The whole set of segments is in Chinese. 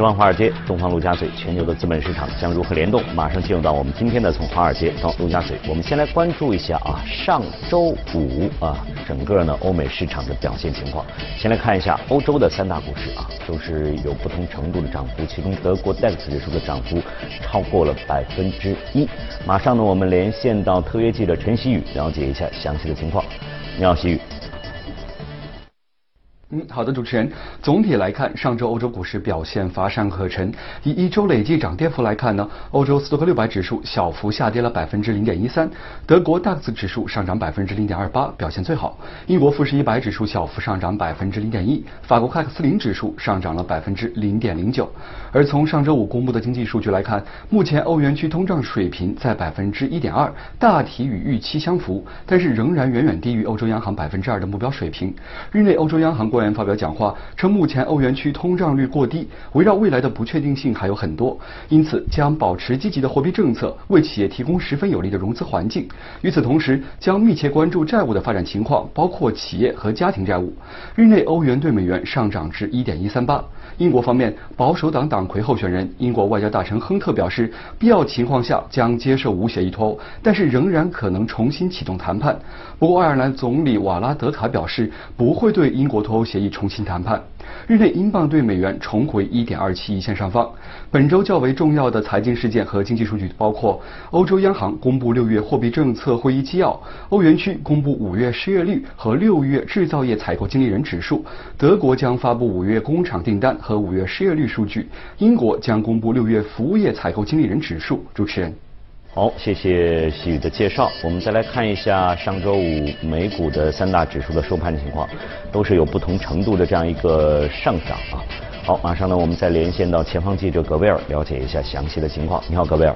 西方华尔街，东方陆家嘴，全球的资本市场将如何联动？马上进入到我们今天的从华尔街到陆家嘴。我们先来关注一下啊，上周五啊，整个呢欧美市场的表现情况。先来看一下欧洲的三大股市啊，都是有不同程度的涨幅，其中德国 DAX 指数的涨幅超过了百分之一。马上呢，我们连线到特约记者陈曦宇，了解一下详细的情况。你好，曦宇。嗯，好的，主持人。总体来看，上周欧洲股市表现乏善可陈。以一周累计涨跌幅来看呢，欧洲斯托克六百指数小幅下跌了百分之零点一三，德国 DAX 指数上涨百分之零点二八，表现最好。英国富时一百指数小幅上涨百分之零点一，法国克斯林指数上涨了百分之零点零九。而从上周五公布的经济数据来看，目前欧元区通胀水平在百分之一点二，大体与预期相符，但是仍然远远低于欧洲央行百分之二的目标水平。日内，欧洲央行官员发表讲话称，目前欧元区通胀率过低，围绕未来的不确定性还有很多，因此将保持积极的货币政策，为企业提供十分有利的融资环境。与此同时，将密切关注债务的发展情况，包括企业和家庭债务。日内，欧元对美元上涨至一点一三八。英国方面，保守党党魁候选人、英国外交大臣亨特表示，必要情况下将接受无协议脱欧，但是仍然可能重新启动谈判。不过，爱尔兰总理瓦拉德卡表示，不会对英国脱欧协议重新谈判。日内，英镑对美元重回1.27一线上方。本周较为重要的财经事件和经济数据包括：欧洲央行公布六月货币政策会议纪要；欧元区公布五月失业率和六月制造业采购经理人指数；德国将发布五月工厂订单和五月失业率数据；英国将公布六月服务业采购经理人指数。主持人。好，谢谢细雨的介绍。我们再来看一下上周五美股的三大指数的收盘情况，都是有不同程度的这样一个上涨啊。好，马上呢，我们再连线到前方记者格贝尔，了解一下详细的情况。你好，格贝尔。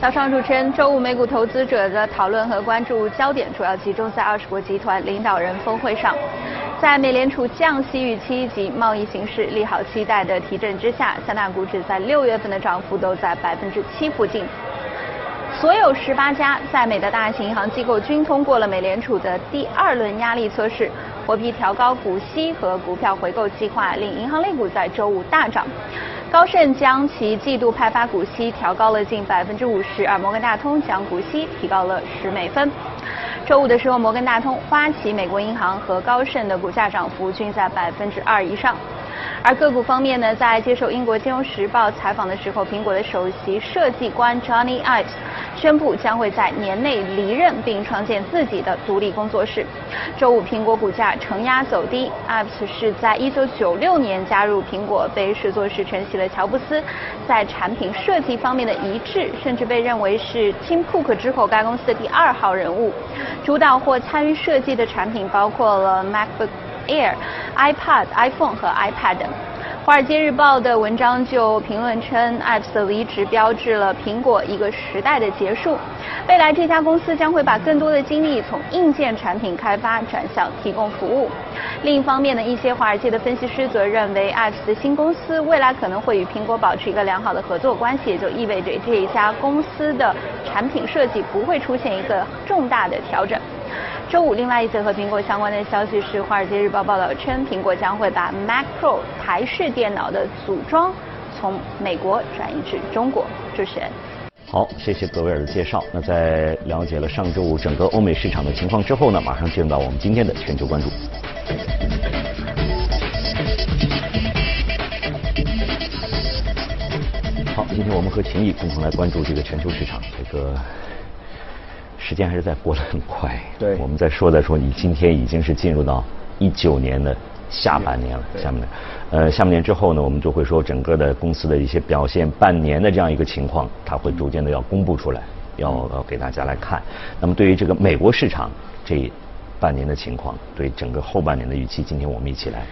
早上，主持人，周五美股投资者的讨论和关注焦点主要集中在二十国集团领导人峰会上。在美联储降息预期及贸易形势利好期待的提振之下，三大股指在六月份的涨幅都在百分之七附近。所有十八家在美的大型银行机构均通过了美联储的第二轮压力测试，获批调高股息和股票回购计划，令银行类股在周五大涨。高盛将其季度派发股息调高了近百分之五十，而摩根大通将股息提高了十美分。周五的时候，摩根大通、花旗、美国银行和高盛的股价涨幅均在百分之二以上。而个股方面呢，在接受英国金融时报采访的时候，苹果的首席设计官 Johnny Ive 宣布将会在年内离任，并创建自己的独立工作室。周五，苹果股价承压走低。Ive 是在一九九六年加入苹果，被视作是承袭了乔布斯在产品设计方面的一致，甚至被认为是 Tim Cook 之后该公司的第二号人物。主导或参与设计的产品包括了 MacBook Air、iPad、iPhone 和 iPad。华尔街日报的文章就评论称，Apps 的离职标志了苹果一个时代的结束。未来这家公司将会把更多的精力从硬件产品开发转向提供服务。另一方面呢，一些华尔街的分析师则认为，Apps 的新公司未来可能会与苹果保持一个良好的合作关系，也就意味着这一家公司的产品设计不会出现一个重大的调整。周五，另外一则和苹果相关的消息是，《华尔街日报》报道称，苹果将会把 Mac Pro 台式电脑的组装从美国转移至中国。主持人，好，谢谢格威尔的介绍。那在了解了上周五整个欧美市场的情况之后呢，马上进入到我们今天的全球关注。好，今天我们和秦毅共同来关注这个全球市场，这个。时间还是在过得很快。对，我们在说的时候，你今天已经是进入到一九年的下半年了。下面，呃，下半年之后呢，我们就会说整个的公司的一些表现，半年的这样一个情况，它会逐渐的要公布出来，要要给大家来看。那么对于这个美国市场这半年的情况，对整个后半年的预期，今天我们一起来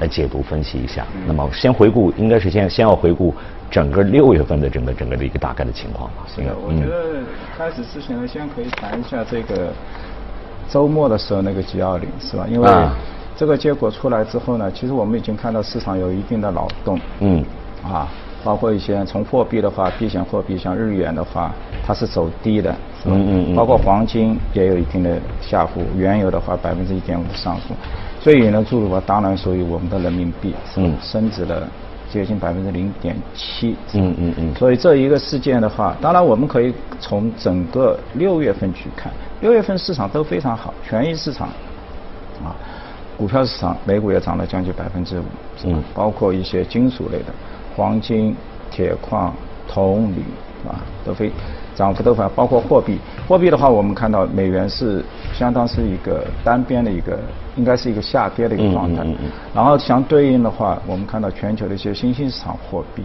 来解读分析一下。那么先回顾，应该是先先要回顾整个六月份的整个整个的一个大概的情况吧。是的，我觉得开始之前呢，先可以谈一下这个周末的时候那个 G 二零是吧？因为这个结果出来之后呢，其实我们已经看到市场有一定的扰动。嗯。啊。包括一些从货币的话，避险货币像日元的话，它是走低的，嗯嗯嗯。包括黄金也有一定的下浮，原油的话百分之一点五的上浮，最引人注目的当然属于我们的人民币，嗯，升值了接近百分之零点七，嗯嗯嗯。所以这一个事件的话，当然我们可以从整个六月份去看，六月份市场都非常好，权益市场，啊，股票市场，美股也涨了将近百分之五，嗯，包括一些金属类的。黄金、铁矿、铜、铝啊，都非涨幅都非常，包括货币。货币的话，我们看到美元是相当是一个单边的一个，应该是一个下跌的一个状态。然后相对应的话，我们看到全球的一些新兴市场货币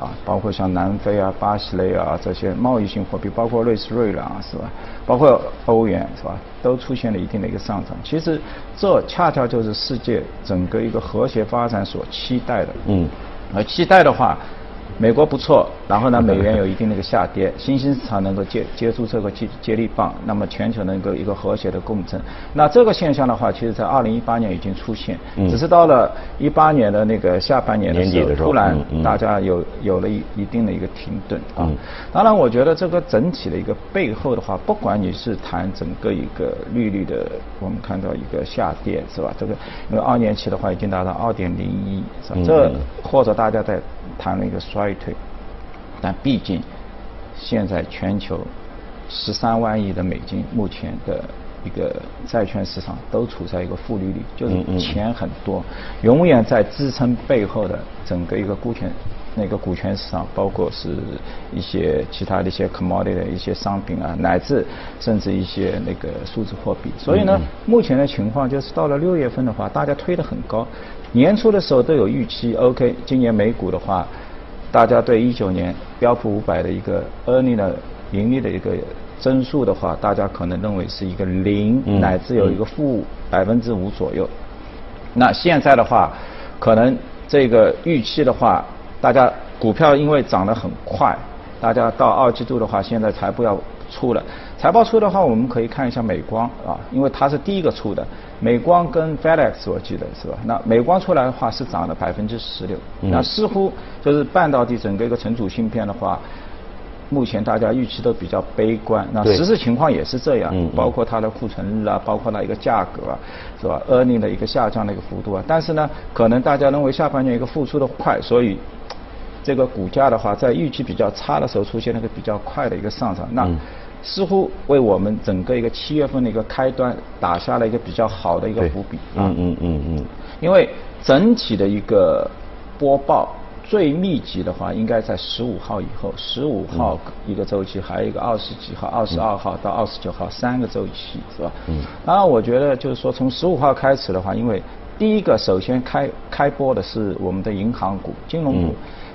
啊，包括像南非啊、巴西类啊这些贸易性货币，包括瑞士瑞郎是吧？包括欧元是吧？都出现了一定的一个上涨。其实这恰恰就是世界整个一个和谐发展所期待的。嗯。而期待的话，美国不错，然后呢，美元有一定的一个下跌，新兴市场能够接接住这个接接力棒，那么全球能够一个和谐的共振。那这个现象的话，其实在二零一八年已经出现，只是到了一八年的那个下半年的时候，突然大家有有了一一定的一个停顿啊。当然，我觉得这个整体的一个背后的话，不管你是谈整个一个利率的，我们看到一个下跌是吧？这个因为二年期的话已经达到二点零一，是吧？这或者大家在。谈了一个衰退，但毕竟现在全球十三万亿的美金，目前的一个债券市场都处在一个负利率，就是钱很多，永远在支撑背后的整个一个股权那个股权市场，包括是一些其他的一些 commodity 的一些商品啊，乃至甚至一些那个数字货币。所以呢，目前的情况就是到了六月份的话，大家推得很高。年初的时候都有预期，OK，今年美股的话，大家对一九年标普五百的一个 earning 的盈利的一个增速的话，大家可能认为是一个零乃至有一个负百分之五左右。那现在的话，可能这个预期的话，大家股票因为涨得很快，大家到二季度的话，现在才不要出了。财报出的话，我们可以看一下美光啊，因为它是第一个出的。美光跟 FedEx 我记得是吧？那美光出来的话是涨了百分之十六。那似乎就是半导体整个一个存储芯片的话，目前大家预期都比较悲观。那实质情况也是这样，包括它的库存日啊，包括它一个价格啊，是吧？earning 的一个下降的一个幅度啊。但是呢，可能大家认为下半年一个复苏的快，所以这个股价的话，在预期比较差的时候出现了一个比较快的一个上涨。那似乎为我们整个一个七月份的一个开端打下了一个比较好的一个伏笔啊，嗯嗯嗯嗯，因为整体的一个播报最密集的话，应该在十五号以后，十五号一个周期，还有一个二十几号、二十二号到二十九号三个周期，是吧？嗯。当然，我觉得就是说，从十五号开始的话，因为第一个首先开开播的是我们的银行股、金融股。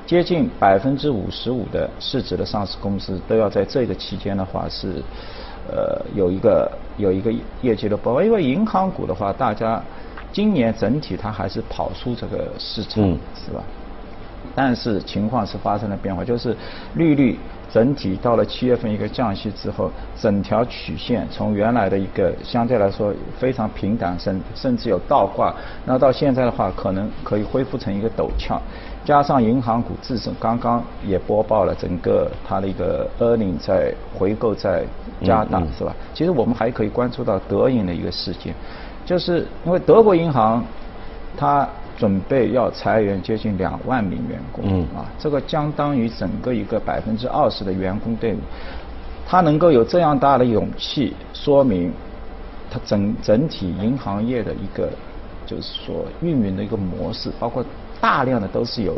接近百分之五十五的市值的上市公司都要在这个期间的话是，呃，有一个有一个业绩的报，因为银行股的话，大家今年整体它还是跑出这个市场，是吧？但是情况是发生了变化，就是利率整体到了七月份一个降息之后，整条曲线从原来的一个相对来说非常平坦，甚甚至有倒挂，那到现在的话，可能可以恢复成一个陡峭。加上银行股自身刚刚也播报了整个它的一个 earning 在回购在加大是吧？其实我们还可以关注到德银的一个事件，就是因为德国银行它准备要裁员接近两万名员工嗯啊，这个相当于整个一个百分之二十的员工队伍，他能够有这样大的勇气，说明他整整体银行业的一个就是说运营的一个模式，包括。大量的都是由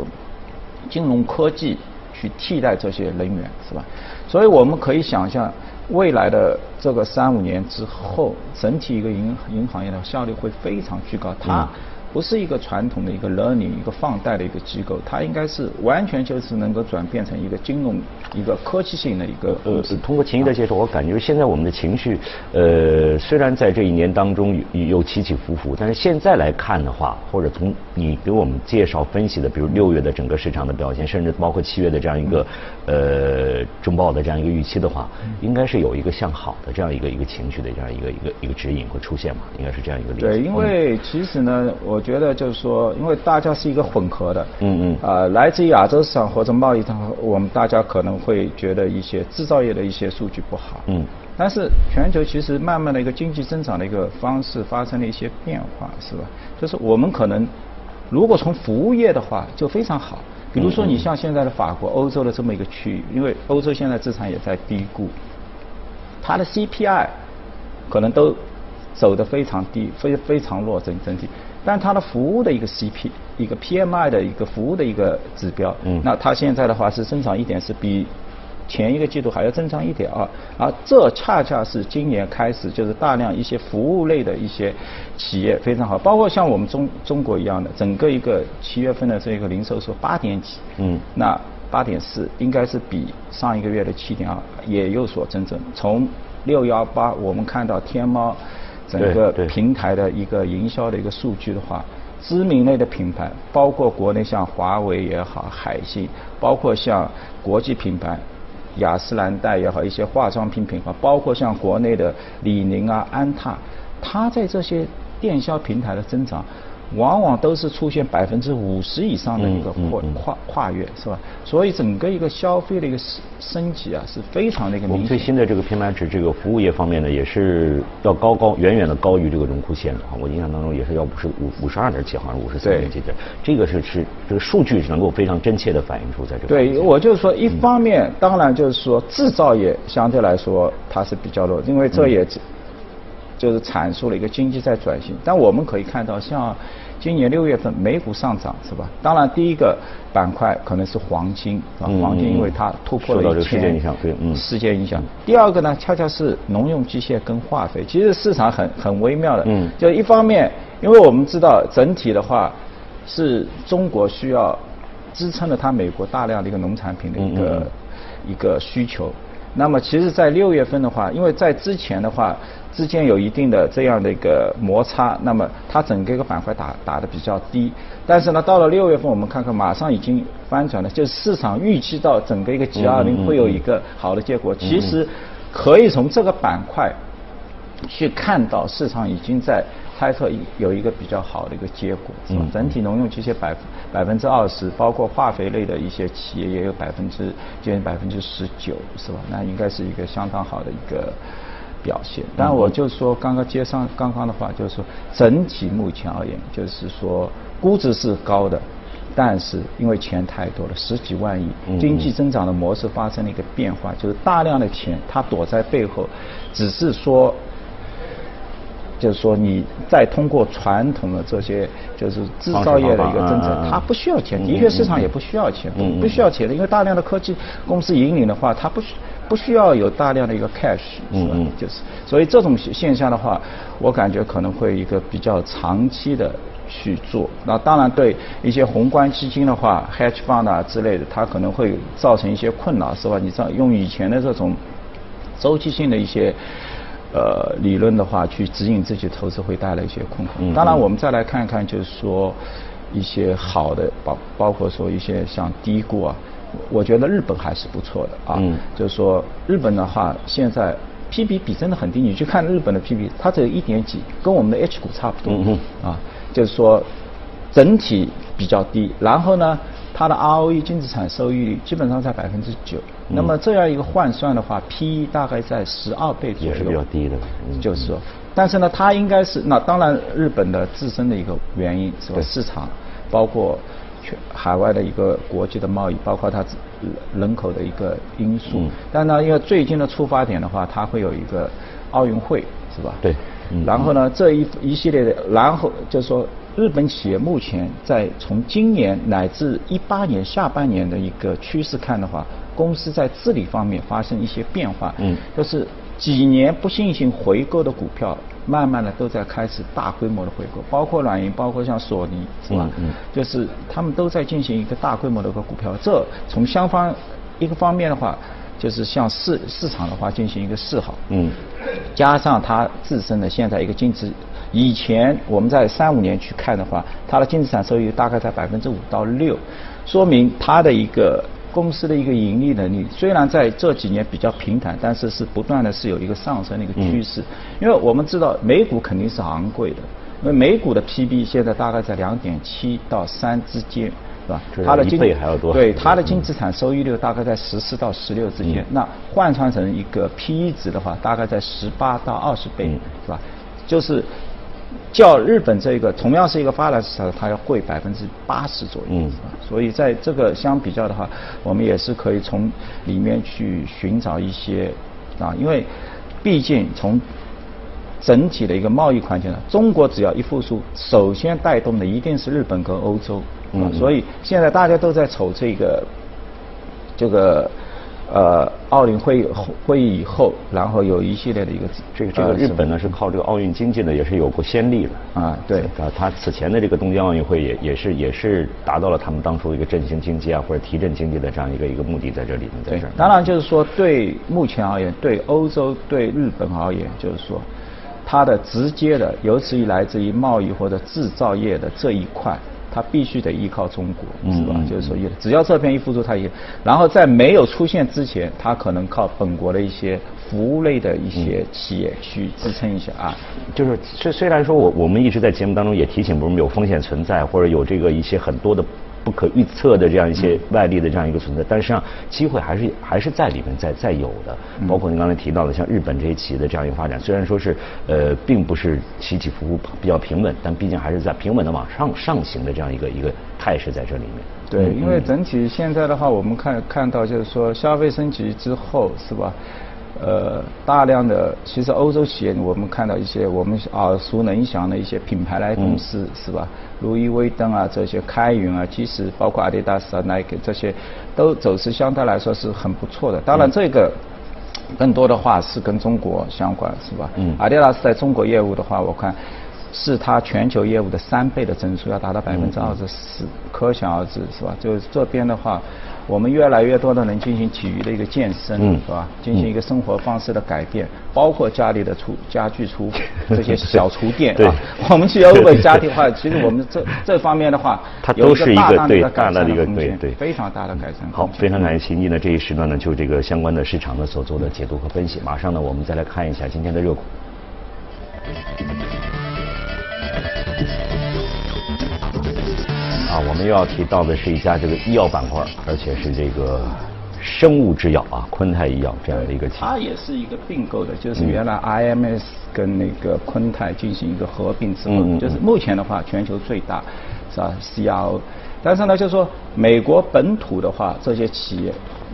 金融科技去替代这些人员，是吧？所以我们可以想象，未来的这个三五年之后，整体一个银银行业的效率会非常巨高。它不是一个传统的一个 learning 一个放贷的一个机构，它应该是完全就是能够转变成一个金融一个科技性的一个。呃，通过秦毅的介绍，我感觉现在我们的情绪，呃，虽然在这一年当中有有起起伏伏，但是现在来看的话，或者从你给我们介绍分析的，比如六月的整个市场的表现，甚至包括七月的这样一个呃中报的这样一个预期的话，应该是有一个向好的这样一个一个情绪的这样一个一个一个指引会出现嘛？应该是这样一个。对，因为其实呢，我。觉得就是说，因为大家是一个混合的，嗯嗯，啊，来自于亚洲市场或者贸易上，我们大家可能会觉得一些制造业的一些数据不好，嗯，但是全球其实慢慢的一个经济增长的一个方式发生了一些变化，是吧？就是我们可能如果从服务业的话就非常好，比如说你像现在的法国、欧洲的这么一个区域，因为欧洲现在资产也在低估，它的 CPI 可能都走得非常低，非非常弱整整体。但它的服务的一个 CP，一个 PMI 的一个服务的一个指标，嗯，那它现在的话是增长一点，是比前一个季度还要增长一点二，而这恰恰是今年开始就是大量一些服务类的一些企业非常好，包括像我们中中国一样的，整个一个七月份的这个零售是八点几，嗯，那八点四应该是比上一个月的七点二也有所增长。从六幺八我们看到天猫。整个平台的一个营销的一个数据的话，知名类的品牌，包括国内像华为也好，海信，包括像国际品牌雅诗兰黛也好，一些化妆品品牌，包括像国内的李宁啊、安踏，它在这些电销平台的增长。往往都是出现百分之五十以上的一个跨跨跨越，是吧？所以整个一个消费的一个升升级啊，是非常的一个明显。最新的这个 PMI 值，这个服务业方面呢，也是要高高远远的高于这个荣枯线的啊。我印象当中也是要五十五五十二点几，好像五十三点几点。这个是是这个数据是能够非常真切的反映出在这个。对，我就是说，一方面当然就是说制造业相对来说它是比较弱，因为这也就是阐述了一个经济在转型。但我们可以看到，像今年六月份美股上涨是吧？当然第一个板块可能是黄金啊，黄金因为它突破了一千。事件影响，对，嗯。事件影响。第二个呢，恰恰是农用机械跟化肥。其实市场很很微妙的，嗯。就一方面，因为我们知道整体的话，是中国需要支撑了它美国大量的一个农产品的一个一个需求。那么其实，在六月份的话，因为在之前的话。之间有一定的这样的一个摩擦，那么它整个一个板块打打的比较低，但是呢，到了六月份，我们看看马上已经翻转了，就是市场预期到整个一个 G 二零会有一个好的结果。其实可以从这个板块去看到，市场已经在猜测有一个比较好的一个结果，是吧？整体农用机械百百分之二十，包括化肥类的一些企业也有百分之接近百分之十九，是吧？那应该是一个相当好的一个。表现，但我就说刚刚接上刚刚的话，就是说整体目前而言，就是说估值是高的，但是因为钱太多了，十几万亿，经济增长的模式发生了一个变化，就是大量的钱它躲在背后，只是说，就是说你再通过传统的这些就是制造业的一个增长，它不需要钱，的确市场也不需要钱，不不需要钱的，因为大量的科技公司引领的话，它不需。不需要有大量的一个 cash，嗯嗯，就是，所以这种现象的话，我感觉可能会一个比较长期的去做。那当然对一些宏观基金的话，hedge fund 啊之类的，它可能会造成一些困扰，是吧？你这用以前的这种周期性的一些呃理论的话，去指引自己投资，会带来一些困惑。当然，我们再来看一看，就是说一些好的，包包括说一些像低估啊。我觉得日本还是不错的啊，就是说日本的话，现在 P B 比真的很低，你去看日本的 P B，它只有一点几，跟我们的 H 股差不多啊，就是说整体比较低。然后呢，它的 R O E 净资产收益率基本上在百分之九，那么这样一个换算的话，P E 大概在十二倍左右，也是比较低的，就是说，但是呢，它应该是那当然日本的自身的一个原因，是吧市场包括全。海外的一个国际的贸易，包括它人口的一个因素。但呢，因为最近的出发点的话，它会有一个奥运会，是吧？对。然后呢，这一一系列的，然后就是说，日本企业目前在从今年乃至一八年下半年的一个趋势看的话，公司在治理方面发生一些变化。嗯。就是几年不进行回购的股票，慢慢的都在开始大规模的回购，包括软银，包括像索尼，是吧？嗯。就是他们都在进行一个大规模的一个股票，这从相方一个方面的话，就是向市市场的话进行一个示好。嗯。加上它自身的现在一个净值，以前我们在三五年去看的话，它的净资产收益大概在百分之五到六，说明它的一个。公司的一个盈利能力虽然在这几年比较平坦，但是是不断的是有一个上升的一个趋势。因为我们知道美股肯定是昂贵的，因为美股的 PB 现在大概在两点七到三之间，是吧？它的一倍还要多。对，它的净资产收益率大概在十四到十六之间。那换算成一个 PE 值的话，大概在十八到二十倍，是吧？就是。较日本这个同样是一个发达市场，它要贵百分之八十左右，嗯，所以在这个相比较的话，我们也是可以从里面去寻找一些啊，因为毕竟从整体的一个贸易环境呢，中国只要一复苏，首先带动的一定是日本跟欧洲，嗯，所以现在大家都在瞅这个这个。呃，奥运会会议以后，然后有一系列的一个这个这个日本呢是靠这个奥运经济呢也是有过先例的啊，对啊，他此前的这个东京奥运会也也是也是达到了他们当初一个振兴经济啊或者提振经济的这样一个一个目的在这里面在这儿。当然就是说对目前而言，对欧洲对日本而言，就是说它的直接的，尤其于来自于贸易或者制造业的这一块。它必须得依靠中国，是吧？就是说，只要这边一复苏，它也，然后在没有出现之前，它可能靠本国的一些服务类的一些企业去支撑一下啊。就是虽虽然说我我们一直在节目当中也提醒，我们有风险存在，或者有这个一些很多的。不可预测的这样一些外力的这样一个存在，但实际上机会还是还是在里面在在有的。包括您刚才提到的像日本这些企业的这样一个发展，虽然说是呃并不是起起伏伏比较平稳，但毕竟还是在平稳的往上上行的这样一个一个态势在这里面。对，因为整体现在的话，我们看看到就是说消费升级之后，是吧？呃，大量的其实欧洲企业，我们看到一些我们耳熟能详的一些品牌来公司，是吧？路易威登啊，这些开云啊，其实包括阿迪达斯啊、耐克这些，都走势相对来说是很不错的。当然，这个更多的话是跟中国相关，是吧？嗯。阿迪达斯在中国业务的话，我看是它全球业务的三倍的增速，要达到百分之二十四，可想而知，是吧？就是这边的话。我们越来越多的人进行体育的一个健身，是吧？进行一个生活方式的改变，包括家里的厨家具厨 这些小厨店啊。我们去欧美家庭化，其实我们这这方面的话，它都是一个对大的一个对对非常大的改善。好，非常感谢秦毅呢这一时段呢就这个相关的市场呢所做的解读和分析。马上呢我们再来看一下今天的热股。啊，我们又要提到的是一家这个医药板块，而且是这个生物制药啊，昆泰医药这样的一个企业。它也是一个并购的，就是原来 IMS 跟那个昆泰进行一个合并之后，就是目前的话全球最大是吧 CRO，但是呢，就是说美国本土的话，这些企业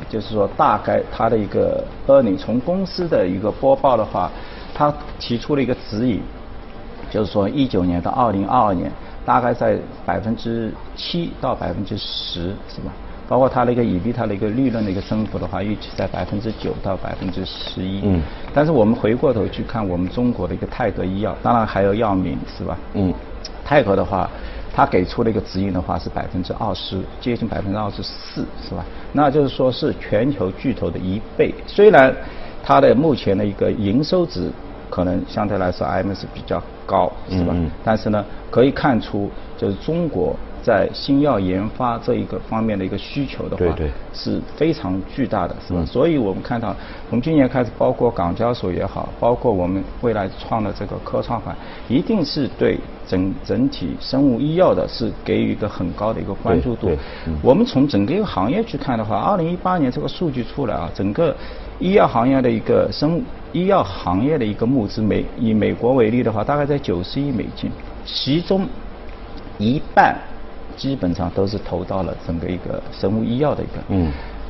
就是说大概它的一个 earning 从公司的一个播报的话，它提出了一个指引，就是说一九年到二零二二年。大概在百分之七到百分之十，是吧？包括它的一个以比它的一个利润的一个增幅的话，预期在百分之九到百分之十一。嗯。但是我们回过头去看我们中国的一个泰格医药，当然还有药明，是吧？嗯。泰格的话，它给出的一个指引的话是百分之二十，接近百分之二十四，是吧？那就是说是全球巨头的一倍。虽然它的目前的一个营收值。可能相对来说，M 是比较高，是吧？但是呢，可以看出，就是中国在新药研发这一个方面的一个需求的话，是非常巨大的，是吧？所以我们看到，从今年开始，包括港交所也好，包括我们未来创的这个科创板，一定是对整整体生物医药的是给予一个很高的一个关注度。我们从整个一个行业去看的话，二零一八年这个数据出来啊，整个医药行业的一个生物。医药行业的一个募资，美以美国为例的话，大概在九十亿美金，其中一半基本上都是投到了整个一个生物医药的一个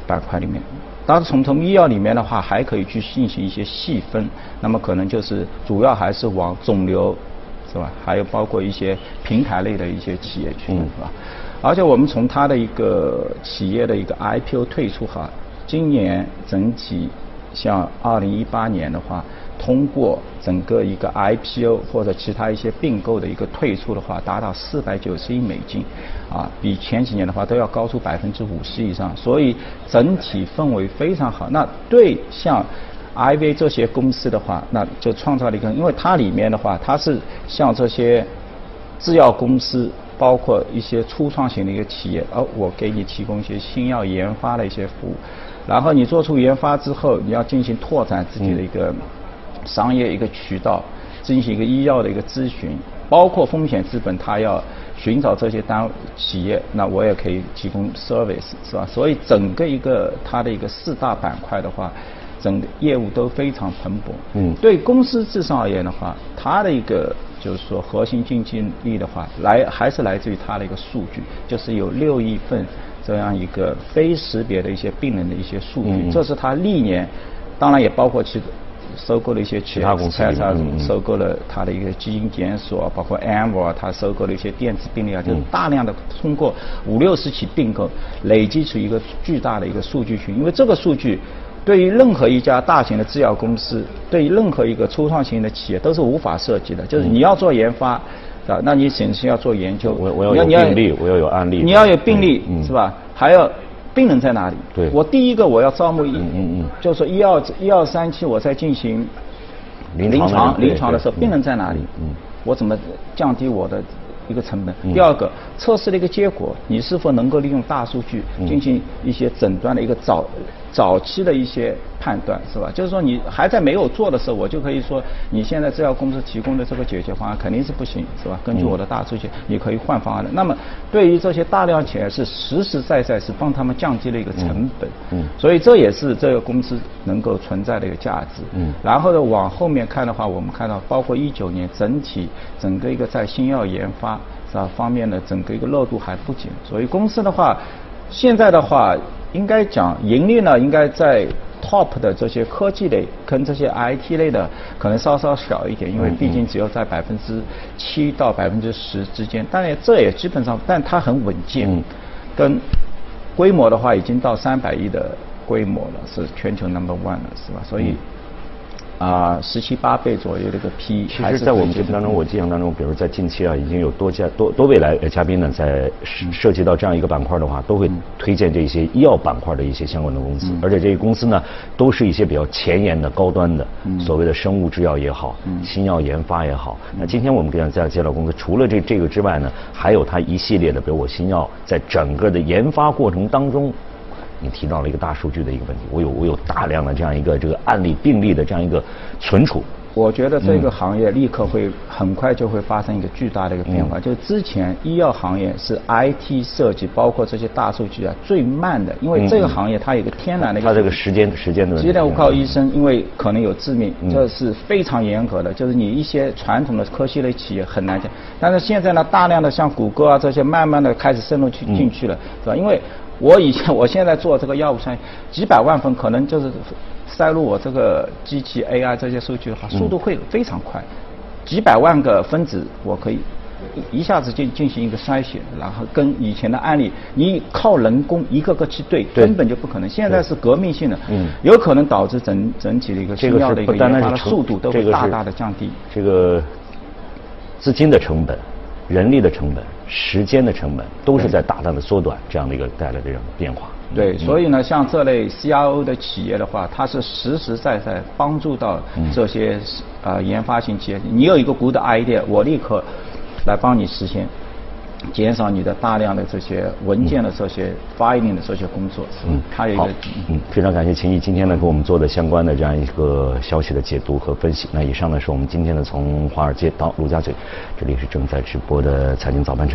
板块里面。当然，从从医药里面的话，还可以去进行一些细分，那么可能就是主要还是往肿瘤，是吧？还有包括一些平台类的一些企业去，是吧？而且我们从它的一个企业的一个 IPO 退出哈，今年整体。像二零一八年的话，通过整个一个 IPO 或者其他一些并购的一个退出的话，达到四百九十亿美金，啊，比前几年的话都要高出百分之五十以上，所以整体氛围非常好。那对像 IV 这些公司的话，那就创造了一个，因为它里面的话，它是像这些制药公司。包括一些初创型的一个企业，而我给你提供一些新药研发的一些服务，然后你做出研发之后，你要进行拓展自己的一个商业一个渠道，进行一个医药的一个咨询，包括风险资本，它要寻找这些单企业，那我也可以提供 service，是吧？所以整个一个它的一个四大板块的话，整个业务都非常蓬勃。嗯，对公司自身而言的话，它的一个。就是说，核心竞争力的话，来还是来自于它的一个数据，就是有六亿份这样一个非识别的一些病人的一些数据，这是它历年，当然也包括其收购了一些其他公司，收购了它的一个基因检索，包括 m 它收购了一些电子病历啊，就是大量的通过五六十起并购，累积出一个巨大的一个数据群，因为这个数据。对于任何一家大型的制药公司，对于任何一个初创型的企业都是无法涉及的。就是你要做研发，啊，那你首先要做研究。我我要有病例，我要有案例。你要有病例是吧？还要病人在哪里？对。我第一个我要招募一，嗯嗯，就是一二一二三期我在进行临床临床的时候，病人在哪里？嗯。我怎么降低我的一个成本？第二个测试的一个结果，你是否能够利用大数据进行一些诊断的一个早。早期的一些判断是吧？就是说你还在没有做的时候，我就可以说你现在制药公司提供的这个解决方案肯定是不行，是吧？根据我的大数据，你可以换方案的。那么对于这些大量企业是实实在在是帮他们降低了一个成本，嗯，所以这也是这个公司能够存在的一个价值。嗯，然后呢，往后面看的话，我们看到包括一九年整体整个一个在新药研发是吧方面的整个一个热度还不减，所以公司的话，现在的话。应该讲盈利呢，应该在 top 的这些科技类跟这些 IT 类的可能稍稍小一点，因为毕竟只有在百分之七到百分之十之间，但也这也基本上，但它很稳健，跟规模的话已经到三百亿的规模了，是全球 number one 了，是吧？所以。啊，十七八倍左右的个 P，其实，在我们节目当中，我印象当中，比如在近期啊，已经有多家多多位来嘉宾呢，在涉及到这样一个板块的话，都会推荐这些医药板块的一些相关的公司，而且这些公司呢，都是一些比较前沿的、高端的，所谓的生物制药也好，新药研发也好。那今天我们给大家介绍公司，除了这这个之外呢，还有它一系列的，比如我新药在整个的研发过程当中。你提到了一个大数据的一个问题，我有我有大量的这样一个这个案例病例的这样一个存储。我觉得这个行业立刻会很快就会发生一个巨大的一个变化。就之前医药行业是 IT 设计，包括这些大数据啊最慢的，因为这个行业它有个天然的。它这个时间时间的。时间我靠医生，因为可能有致命，这是非常严格的。就是你一些传统的科技类企业很难讲，但是现在呢，大量的像谷歌啊这些，慢慢的开始深入去进去了，是吧？因为。我以前，我现在做这个药物商业，几百万份可能就是塞入我这个机器 AI 这些数据的话，速度会非常快，几百万个分子我可以一下子进进行一个筛选，然后跟以前的案例，你靠人工一个个去对，根本就不可能。现在是革命性的，有可能导致整整体的一个新药的一个研发的速度都会大大的降低。这个资金的成本。人力的成本、时间的成本都是在大大的缩短，这样的一个带来的这种变化。对，所以呢，像这类 CRO 的企业的话，它是实实在在帮助到这些呃研发型企业。你有一个 good idea，我立刻来帮你实现。减少你的大量的这些文件的这些发一定的这些工作，嗯，它有一个，嗯，非常感谢秦毅今天呢给我们做的相关的这样一个消息的解读和分析。那以上呢是我们今天的从华尔街到陆家嘴，这里是正在直播的财经早班车。